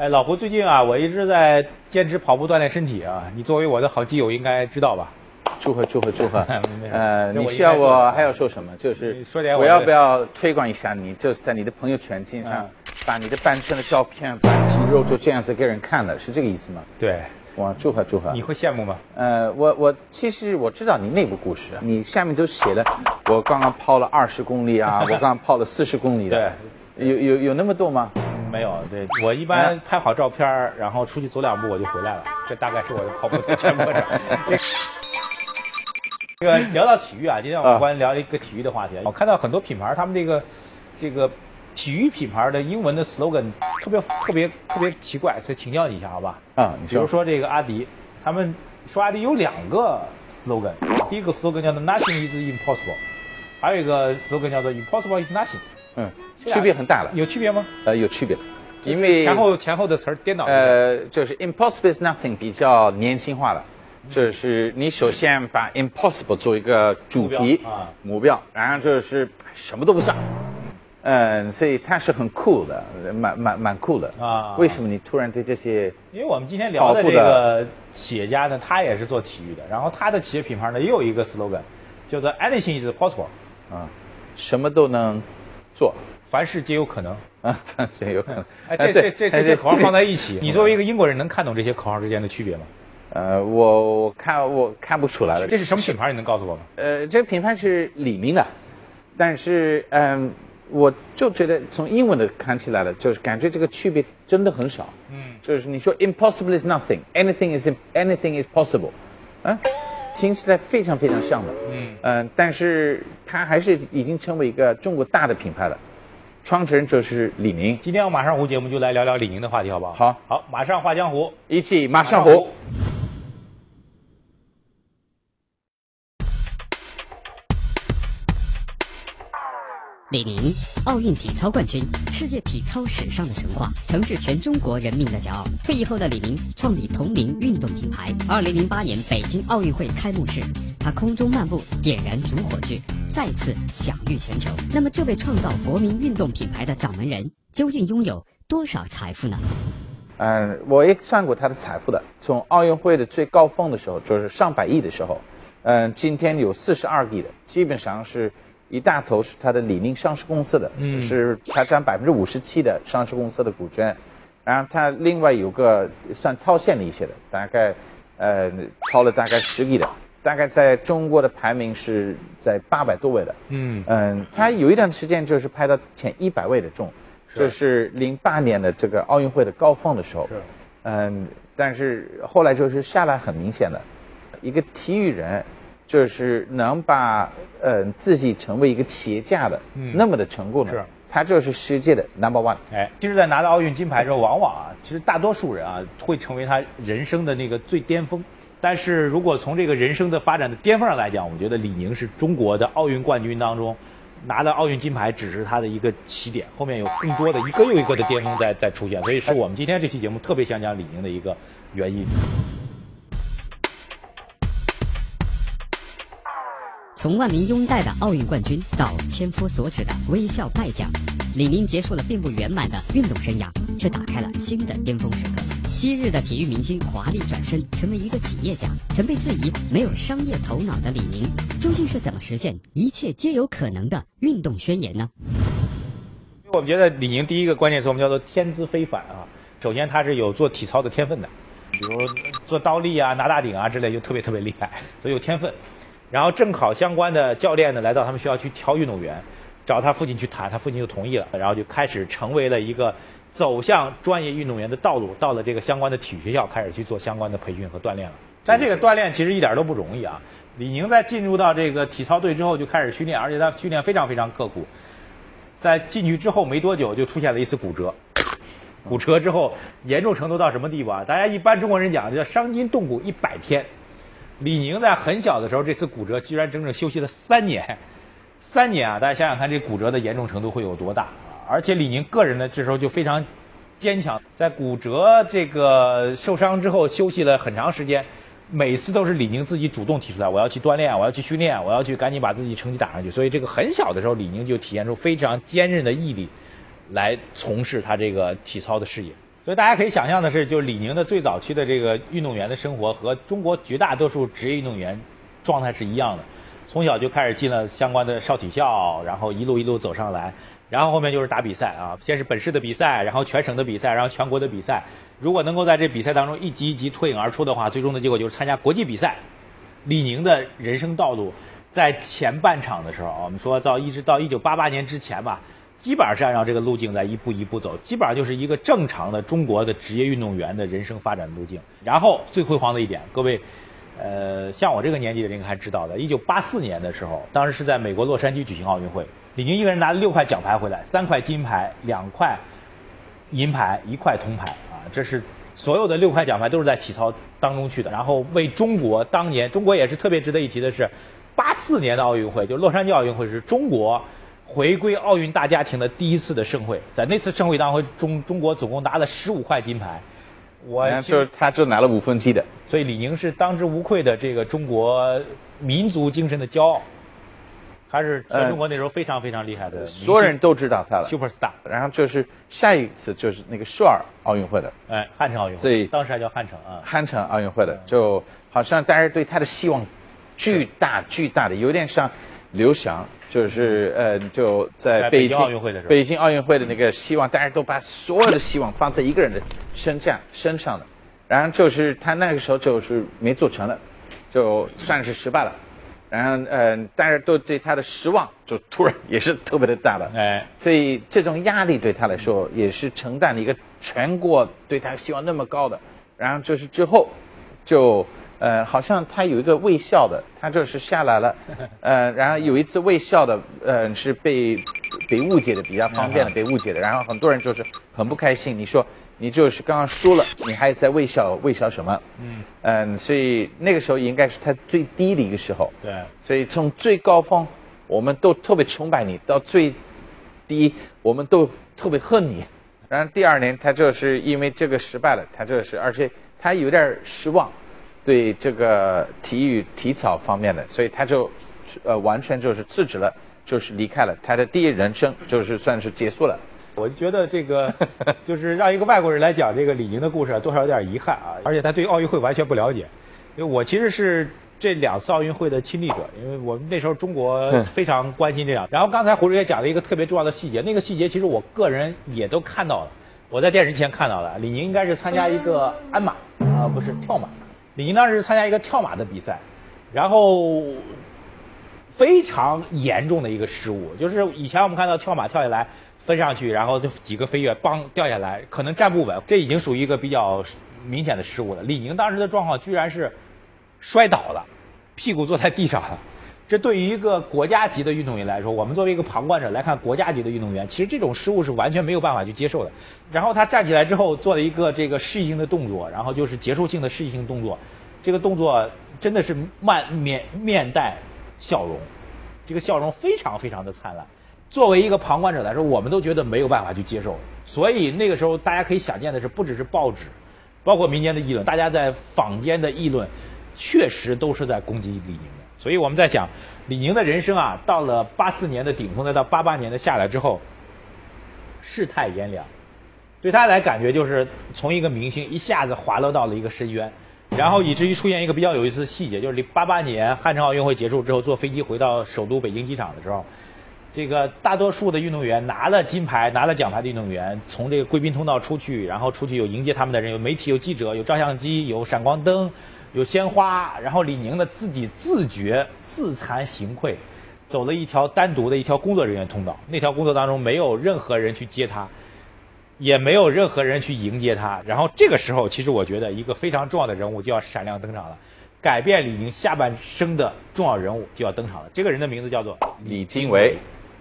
哎，老胡，最近啊，我一直在坚持跑步锻炼身体啊。你作为我的好基友，应该知道吧？祝贺祝贺祝贺！呃，你需要我还要说什么？就是你说点我要不要推广一下你？就是在你的朋友圈经常嗯把你的半身的照片、把肌肉就这样子给人看了，是这个意思吗？对，哇，祝贺祝贺！你会羡慕吗？呃，我我其实我知道你内部故事，你下面都写的，我刚刚跑了二十公里啊，我刚刚跑了四十公里的，有有有那么多吗？没有，对我一般拍好照片儿，然后出去走两步我就回来了，这大概是我的跑步的全过程。这 这个聊到体育啊，今天我们啊关于聊一个体育的话题。我看到很多品牌，他们这个这个体育品牌的英文的 slogan 特别特别特别奇怪，所以请教你一下，好吧？啊，你比如说这个阿迪，他们说阿迪有两个 slogan，第一个 slogan 叫做 Nothing is impossible，还有一个 slogan 叫做 Impossible is nothing，嗯，区别很大了，有区别吗？呃，有区别。的，因为前后前后的词儿颠倒。呃，就是 impossible is nothing 比较年轻化了，就是你首先把 impossible 做一个主题啊。目标，然后就是什么都不算，嗯，所以它是很酷的，蛮蛮蛮酷的。啊。为什么你突然对这些因为我们今天聊的这个企业家呢，他也是做体育的，然后他的企业品牌呢也有一个 slogan，叫做 Anything is possible，啊什么都能做？凡事皆有可能。啊，皆有可能。哎，呃这这这这些口号放在一起，你作为一个英国人能看懂这些口号之间的区别吗？呃，我我看我看不出来了。这是什么品牌？你能告诉我吗？呃，这个品牌是李宁的，但是嗯，我就觉得从英文的看起来了，就是感觉这个区别真的很少。嗯，就是你说 impossible is nothing，anything is anything is possible，啊，听起来非常非常像的。嗯嗯、但是它还是已经成为一个中国大的品牌了，创始人就是李宁。今天我马上湖节目就来聊聊李宁的话题，好不好？好，好，马上画江湖，一起马上湖。李宁，奥运体操冠军，世界体操史上的神话，曾是全中国人民的骄傲。退役后的李宁创立同名运动品牌。二零零八年北京奥运会开幕式，他空中漫步，点燃主火炬，再次享誉全球。那么，这位创造国民运动品牌的掌门人，究竟拥有多少财富呢？嗯，我也算过他的财富的。从奥运会的最高峰的时候，就是上百亿的时候，嗯，今天有四十二亿的，基本上是一大头是他的李宁上市公司的，嗯，是他占百分之五十七的上市公司的股权，然后他另外有个算套现的一些的，大概呃超了大概十亿的，大概在中国的排名是在八百多位的，嗯。嗯，他有一段时间就是排到前一百位的中，就是零八年的这个奥运会的高峰的时候，是。嗯，但是后来就是下来很明显的，一个体育人就是能把呃自己成为一个企业家的、那么的成功呢是，他就是世界的 number one。哎，其实，在拿到奥运金牌之后，往往啊，其实大多数人啊，会成为他人生的那个最巅峰。但是如果从这个人生的发展的巅峰上来讲，我觉得李宁是中国的奥运冠军当中拿到奥运金牌，只是他的一个起点，后面有更多的一个又一个的巅峰在在出现，所以是我们今天这期节目特别想讲李宁的一个原因。从万民拥戴的奥运冠军到千夫所指的微笑败将，李宁结束了并不圆满的运动生涯，却打开了新的巅峰时刻。昔日的体育明星华丽转身成为一个企业家，曾被质疑没有商业头脑的李宁，究竟是怎么实现一切皆有可能的运动宣言呢？我们觉得李宁第一个关键词我们叫做天资非凡啊。首先他是有做体操的天分的，比如做倒立啊、拿大顶啊之类，就特别特别厉害，所以有天分。然后正好相关的教练呢来到他们学校去挑运动员，找他父亲去谈，他父亲就同意了，然后就开始成为了一个走向专业运动员的道路，到了这个相关的体育学校开始去做相关的培训和锻炼了。但这个锻炼其实一点都不容易啊。李宁在进入到这个体操队之后就开始训练，而且他训练非常非常刻苦。在进去之后没多久就出现了一次骨折，骨折之后严重程度到什么地步啊？大家一般中国人讲叫伤筋动骨一百天。李宁在很小的时候，这次骨折居然整整休息了三年，三年啊！大家想想看，这骨折的严重程度会有多大？而且李宁个人呢，这时候就非常坚强，在骨折这个受伤之后休息了很长时间，每次都是李宁自己主动提出来，我要去锻炼，我要去训练，我要去赶紧把自己成绩打上去。所以这个很小的时候，李宁就体现出非常坚韧的毅力，来从事他这个体操的事业。所以大家可以想象的是，就是李宁的最早期的这个运动员的生活和中国绝大多数职业运动员状态是一样的，从小就开始进了相关的少体校，然后一路一路走上来，然后后面就是打比赛啊，先是本市的比赛，然后全省的比赛，然后全国的比赛。如果能够在这比赛当中一级一级脱颖而出的话，最终的结果就是参加国际比赛。李宁的人生道路在前半场的时候，我们说到一直到一九八八年之前吧，基本上是按照这个路径在一步一步走，基本上就是一个正常的中国的职业运动员的人生发展路径。然后最辉煌的一点，各位，呃，像我这个年纪的人应该还知道的，一九八四年的时候，当时是在美国洛杉矶举行奥运会，李宁一个人拿了六块奖牌回来，三块金牌，两块银牌，一块铜牌啊。这是所有的六块奖牌都是在体操当中去的，然后为中国当年，中国也是特别值得一提的是，八四年的奥运会，就洛杉矶奥运会是中国回归奥运大家庭的第一次的盛会，在那次盛会当中，中中国总共拿了十五块金牌，我就是他就拿了五分之一的，所以李宁是当之无愧的这个中国民族精神的骄傲。他是全中国那时候非常非常厉害的，所有人都知道他了，super star。然后就是下一次就是那个首尔奥运会的，哎，汉城奥运会，所以当时还叫汉城啊，汉城奥运会的，就好像大家对他的希望巨大巨大的，有点像刘翔，就是呃就在北京奥运会的时候，北京奥运会的那个希望，大家都把所有的希望放在一个人的身上身上的，然后就是他那个时候就是没做成了，就算是失败了。然后，嗯，大家都对他的失望就突然也是特别的大的，哎，所以这种压力对他来说也是承担了一个全国对他希望那么高的。然后就是之后，就，呃，好像他有一个微笑的，他就是下来了，呃，然后有一次微笑的，呃，是被被误解的比较方便的被误解的，然后很多人就是很不开心。你说。你就是刚刚输了，你还在微笑，微笑什么？嗯嗯，所以那个时候应该是他最低的一个时候。对，所以从最高峰，我们都特别崇拜你，到最低，我们都特别恨你。然后第二年，他就是因为这个失败了，他就是，而且他有点失望，对这个体育体操方面的，所以他就呃完全就是辞职了，就是离开了他的第一人生，就是算是结束了。我就觉得这个，就是让一个外国人来讲这个李宁的故事，多少有点遗憾啊。而且他对奥运会完全不了解，因为我其实是这两次奥运会的亲历者，因为我们那时候中国非常关心这样。然后刚才胡主也讲了一个特别重要的细节，那个细节其实我个人也都看到了，我在电视前看到了。李宁应该是参加一个鞍马啊，不是跳马。李宁当时参加一个跳马的比赛，然后非常严重的一个失误，就是以前我们看到跳马跳下来。飞上去，然后就几个飞跃，嘣掉下来，可能站不稳，这已经属于一个比较明显的失误了。李宁当时的状况居然是摔倒了，屁股坐在地上了。这对于一个国家级的运动员来说，我们作为一个旁观者来看国家级的运动员，其实这种失误是完全没有办法去接受的。然后他站起来之后做了一个这个示意性的动作，然后就是结束性的示意性动作，这个动作真的是满面面带笑容，这个笑容非常非常的灿烂。作为一个旁观者来说，我们都觉得没有办法去接受，所以那个时候大家可以想见的是，不只是报纸，包括民间的议论，大家在坊间的议论，确实都是在攻击李宁的。所以我们在想，李宁的人生啊，到了八四年的顶峰，再到八八年的下来之后，世态炎凉，对他来感觉就是从一个明星一下子滑落到了一个深渊，然后以至于出现一个比较有意思的细节，就是八八年汉城奥运会结束之后，坐飞机回到首都北京机场的时候。这个大多数的运动员拿了金牌、拿了奖牌的运动员，从这个贵宾通道出去，然后出去有迎接他们的人，有媒体、有记者、有照相机、有闪光灯、有鲜花。然后李宁呢，自己自觉自惭形愧，走了一条单独的一条工作人员通道。那条工作当中没有任何人去接他，也没有任何人去迎接他。然后这个时候，其实我觉得一个非常重要的人物就要闪亮登场了，改变李宁下半生的重要人物就要登场了。这个人的名字叫做李金维。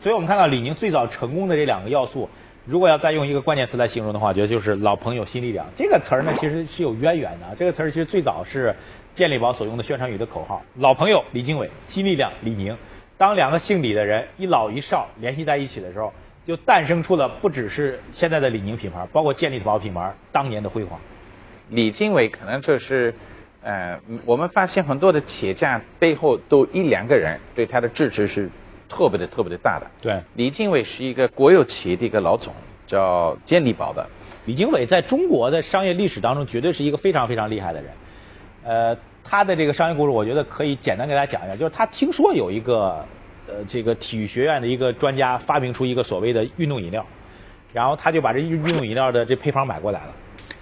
所以我们看到李宁最早成功的这两个要素，如果要再用一个关键词来形容的话，我觉得就是老朋友新力量。这个词儿呢，其实是有渊源的。这个词儿其实最早是健力宝所用的宣传语的口号。老朋友李经纬，新力量李宁。当两个姓李的人一老一少联系在一起的时候，就诞生出了不只是现在的李宁品牌，包括健力宝品牌当年的辉煌。李经纬可能就是，呃，我们发现很多的企业家背后都一两个人对他的支持是。特别的特别的大的，对，李经纬是一个国有企业的一个老总，叫健力宝的，李经纬在中国的商业历史当中，绝对是一个非常非常厉害的人。呃，他的这个商业故事，我觉得可以简单给大家讲一下。就是他听说有一个，呃，这个体育学院的一个专家发明出一个所谓的运动饮料，然后他就把这运动饮料的这配方买过来了，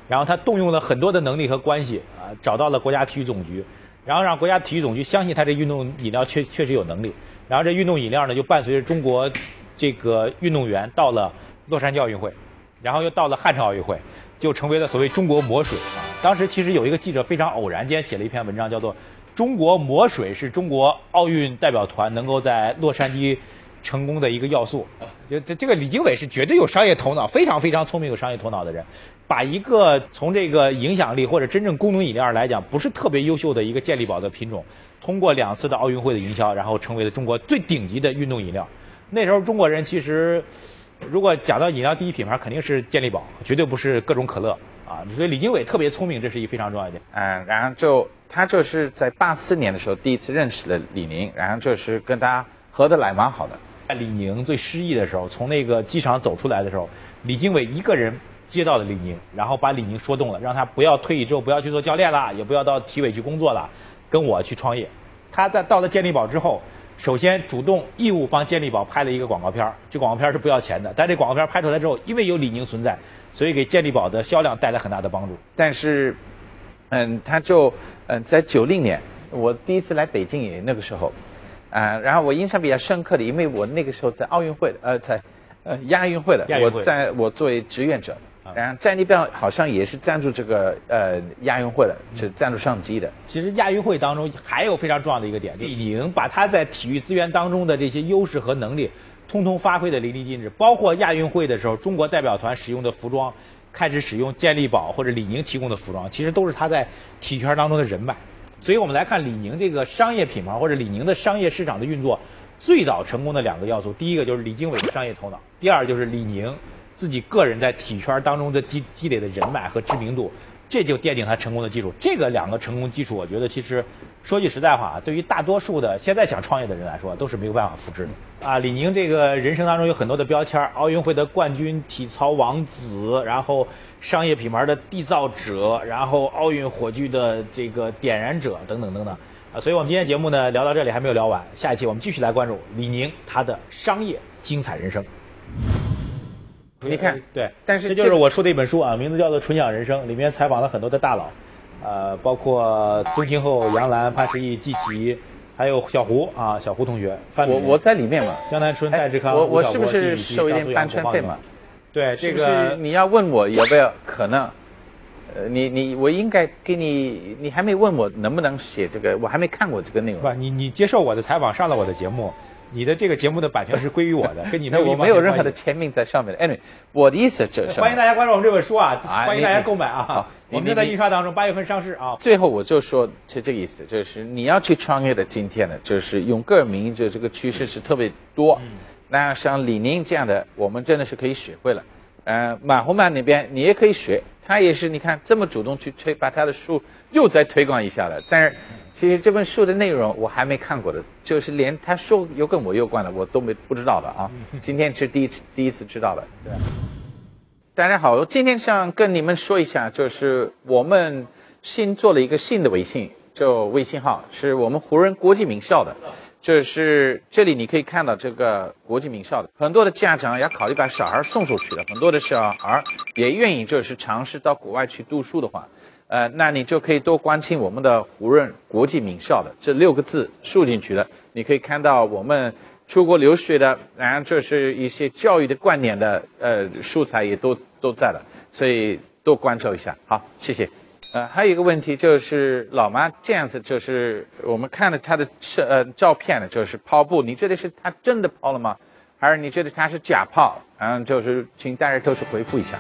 然后他动用了很多的能力和关系啊，找到了国家体育总局，然后让国家体育总局相信他这运动饮料确确实有能力，然后这运动饮料呢就伴随着中国这个运动员到了洛杉矶奥运会，然后又到了汉城奥运会。就成为了所谓中国魔水啊！当时其实有一个记者非常偶然间写了一篇文章，叫做《中国魔水是中国奥运代表团能够在洛杉矶成功的一个要素》。就这这个李经纬是绝对有商业头脑，非常非常聪明有商业头脑的人，把一个从这个影响力或者真正功能饮料来讲不是特别优秀的一个健力宝的品种，通过两次的奥运会的营销，然后成为了中国最顶级的运动饮料。那时候中国人其实。如果讲到饮料第一品牌，肯定是健力宝，绝对不是各种可乐啊。所以李经纬特别聪明，这是一非常重要一点。嗯，然后就他就是在八四年的时候第一次认识了李宁，然后就是跟他合得来蛮好的。在李宁最失意的时候，从那个机场走出来的时候，李经纬一个人接到了李宁，然后把李宁说动了，让他不要退役之后不要去做教练了，也不要到体委去工作了，跟我去创业。他在到了健力宝之后。首先，主动义务帮健力宝拍了一个广告片儿，这广告片儿是不要钱的。但这广告片儿拍出来之后，因为有李宁存在，所以给健力宝的销量带来很大的帮助。但是，嗯，他就嗯，在九零年，我第一次来北京也那个时候，啊，然后我印象比较深刻的，因为我那个时候在奥运会，呃，在呃亚运会的，我在我作为志愿者。然后战力标好像也是赞助这个呃亚运会的，是赞助相机的。其实亚运会当中还有非常重要的一个点，李宁把他在体育资源当中的这些优势和能力，通通发挥的淋漓尽致。包括亚运会的时候，中国代表团使用的服装，开始使用健力宝或者李宁提供的服装，其实都是他在体育圈当中的人脉。所以我们来看李宁这个商业品牌或者李宁的商业市场的运作，最早成功的两个要素，第一个就是李经纬的商业头脑，第二就是李宁。自己个人在体育圈当中的积积累的人脉和知名度，这就奠定他成功的基础。这个两个成功基础，我觉得其实说句实在话啊，对于大多数的现在想创业的人来说，都是没有办法复制的。啊，李宁这个人生当中有很多的标签奥运会的冠军、体操王子，然后商业品牌的缔造者，然后奥运火炬的这个点燃者等等等等。啊，所以我们今天节目呢聊到这里还没有聊完，下一期我们继续来关注李宁他的商业精彩人生。你看，对，但是这就是我出的一本书啊，名字叫做《纯享人生》，里面采访了很多的大佬，呃，包括宗庆后、杨澜、潘石屹、季琦，还有小胡啊，小胡同学。我我在里面嘛。江南春、戴志康、我我是不是收一点版权费嘛？对，这个你要问我有没有可能，呃，你你我应该给你，你还没问我能不能写这个，我还没看过这个内容。不，你你接受我的采访，上了我的节目。你的这个节目的版权是归于我的，跟你没有我没有任何的签名在上面的。Anyway，我的意思就是，欢迎大家关注我们这本书啊，欢迎大家购买啊。我们正在印刷当中，八月份上市啊。最后我就说，是这个意思，就是你要去创业的今天呢，就是用个人名义，就这个趋势是特别多。那像李宁这样的，我们真的是可以学会了。嗯，马红曼那边你也可以学，他也是你看这么主动去推，把他的书又再推广一下了，但是。其实这本书的内容我还没看过的，就是连他说又跟我有关的我都没不知道的啊。今天是第一次第一次知道的。对，大家好，我今天想跟你们说一下，就是我们新做了一个新的微信，就微信号是我们湖人国际名校的，就是这里你可以看到这个国际名校的很多的家长要考虑把小孩送出去的，很多的小孩也愿意就是尝试到国外去读书的话。呃，那你就可以多关心我们的胡润国际名校的这六个字输进去了，你可以看到我们出国留学的，然后这是一些教育的观念的呃素材也都都在了，所以多关注一下。好，谢谢。呃，还有一个问题就是老妈这样子，就是我们看了她的摄呃照片呢，就是跑步，你觉得是她真的跑了吗？还是你觉得她是假跑？然后就是请大家都是回复一下。